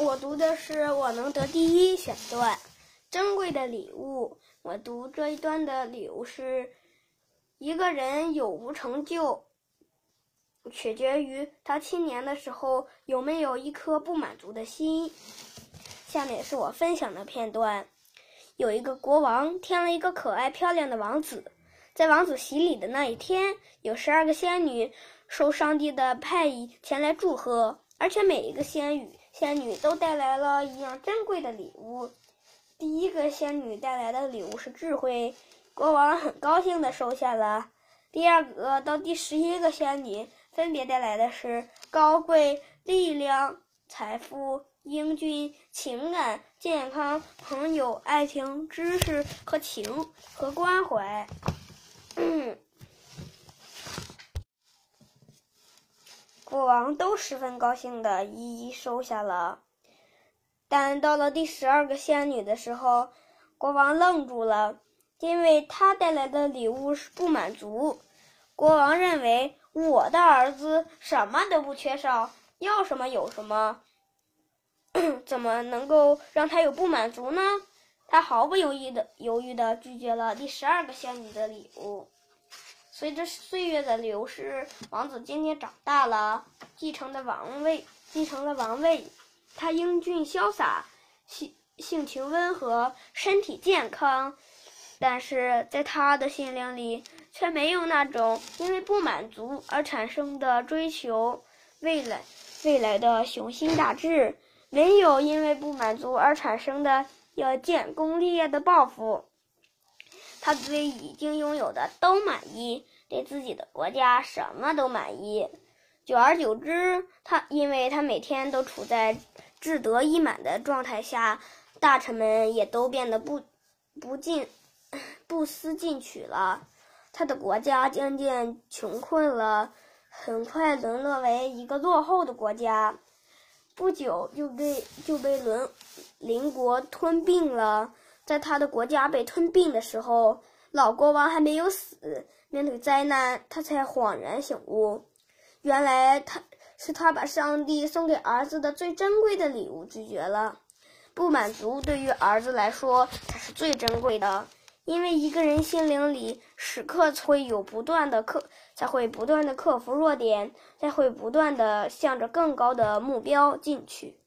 我读的是我能得第一选段，珍贵的礼物。我读这一段的理由是：一个人有无成就，取决于他青年的时候有没有一颗不满足的心。下面是我分享的片段：有一个国王添了一个可爱漂亮的王子，在王子洗礼的那一天，有十二个仙女受上帝的派意前来祝贺，而且每一个仙女。仙女都带来了一样珍贵的礼物。第一个仙女带来的礼物是智慧，国王很高兴地收下了。第二个到第十一个仙女分别带来的是高贵、力量、财富、英俊、情感、健康、朋友、爱情、知识和情和关怀。嗯国王都十分高兴的一一收下了，但到了第十二个仙女的时候，国王愣住了，因为他带来的礼物是不满足。国王认为我的儿子什么都不缺少，要什么有什么，怎么能够让他有不满足呢？他毫不犹豫的犹豫的拒绝了第十二个仙女的礼物。随着岁月的流逝，王子渐渐长大了，继承的王位，继承了王位。他英俊潇洒，性性情温和，身体健康，但是在他的心灵里却没有那种因为不满足而产生的追求未来未来的雄心大志，没有因为不满足而产生的要建功立业的抱负。他对已经拥有的都满意，对自己的国家什么都满意。久而久之，他因为他每天都处在志得意满的状态下，大臣们也都变得不不进 不思进取了。他的国家渐渐穷困了，很快沦落为一个落后的国家，不久就被就被邻邻国吞并了。在他的国家被吞并的时候，老国王还没有死。面对灾难，他才恍然醒悟，原来他是他把上帝送给儿子的最珍贵的礼物拒绝了。不满足对于儿子来说才是最珍贵的，因为一个人心灵里时刻会有不断的克，才会不断的克服弱点，才会不断的向着更高的目标进取。